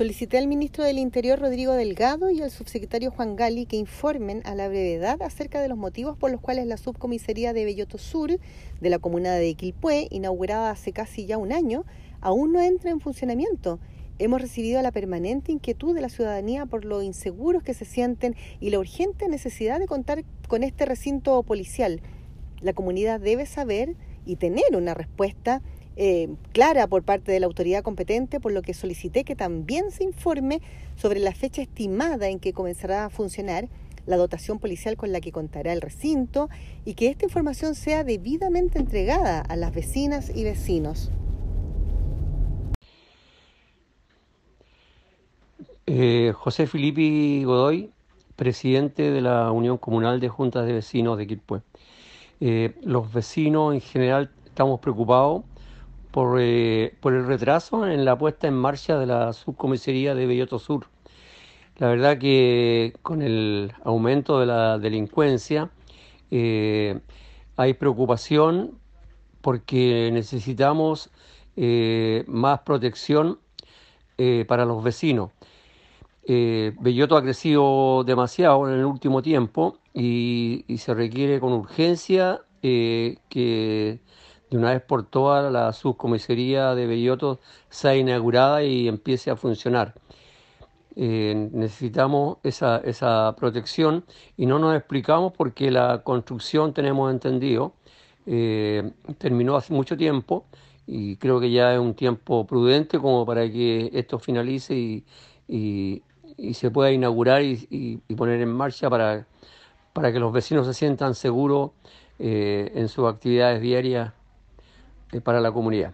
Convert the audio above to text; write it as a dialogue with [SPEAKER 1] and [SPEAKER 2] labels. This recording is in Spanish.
[SPEAKER 1] Solicité al ministro del Interior Rodrigo Delgado y al subsecretario Juan Gali que informen a la brevedad acerca de los motivos por los cuales la subcomisaría de Belloto Sur de la comuna de Quilpué, inaugurada hace casi ya un año, aún no entra en funcionamiento. Hemos recibido la permanente inquietud de la ciudadanía por lo inseguros que se sienten y la urgente necesidad de contar con este recinto policial. La comunidad debe saber y tener una respuesta eh, clara por parte de la autoridad competente, por lo que solicité que también se informe sobre la fecha estimada en que comenzará a funcionar la dotación policial con la que contará el recinto y que esta información sea debidamente entregada a las vecinas y vecinos.
[SPEAKER 2] Eh, José Filippi Godoy, presidente de la Unión Comunal de Juntas de Vecinos de Quilpué. Eh, los vecinos en general estamos preocupados eh, por, el retraso en la puesta en marcha de la subcomisaría de Belloto Sur. La verdad que con el aumento de la delincuencia eh, hay preocupación porque necesitamos eh, más protección para los vecinos. Belloto ha crecido demasiado en el último tiempo y, y se requiere con urgencia que de una vez por todas la subcomisaría de Belloto sea inaugurada y empiece a funcionar. Eh, necesitamos esa, esa protección y no nos explicamos porque la construcción, tenemos entendido, eh, terminó hace mucho tiempo y creo que ya es un tiempo prudente como para que esto finalice y, se pueda inaugurar y, poner en marcha para, para que los vecinos se sientan seguros eh, en sus actividades diarias para la comunidad.